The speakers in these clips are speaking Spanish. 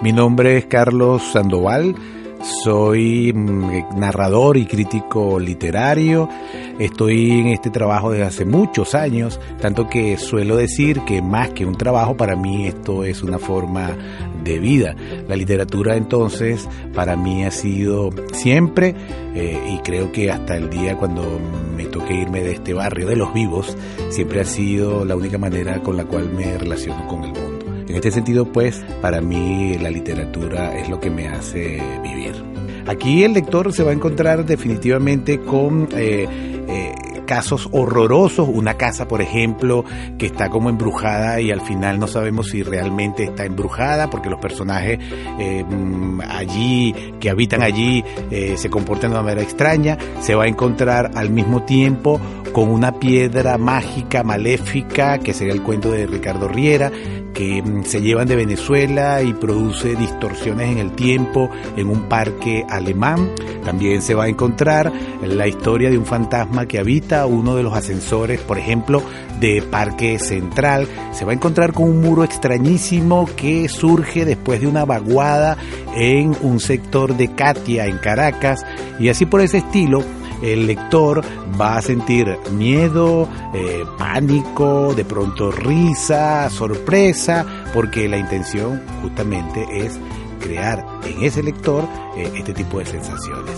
Mi nombre es Carlos Sandoval, soy mm, narrador y crítico literario. Estoy en este trabajo desde hace muchos años, tanto que suelo decir que más que un trabajo, para mí esto es una forma de vida. La literatura entonces para mí ha sido siempre, eh, y creo que hasta el día cuando me toque irme de este barrio de los vivos, siempre ha sido la única manera con la cual me relaciono con el mundo. En este sentido, pues, para mí la literatura es lo que me hace vivir. Aquí el lector se va a encontrar definitivamente con eh, eh, casos horrorosos, una casa por ejemplo que está como embrujada y al final no sabemos si realmente está embrujada porque los personajes eh, mm, allí, que habitan allí, eh, se comportan de una manera extraña, se va a encontrar al mismo tiempo con una piedra mágica, maléfica, que sería el cuento de Ricardo Riera, que mm, se llevan de Venezuela y produce distorsiones en el tiempo en un parque alemán. También se va a encontrar la historia de un fantasma que habita uno de los ascensores, por ejemplo, de Parque Central. Se va a encontrar con un muro extrañísimo que surge después de una vaguada en un sector de Katia, en Caracas. Y así por ese estilo, el lector va a sentir miedo, eh, pánico, de pronto risa, sorpresa, porque la intención justamente es crear en ese lector eh, este tipo de sensaciones.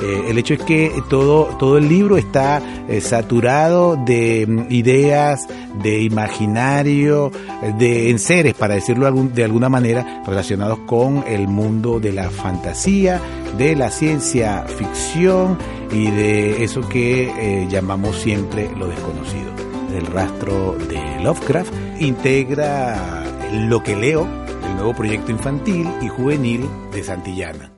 Eh, el hecho es que todo, todo el libro está eh, saturado de mm, ideas, de imaginario, de enseres, para decirlo de alguna manera, relacionados con el mundo de la fantasía, de la ciencia ficción y de eso que eh, llamamos siempre lo desconocido. El rastro de Lovecraft integra lo que leo, el nuevo proyecto infantil y juvenil de Santillana.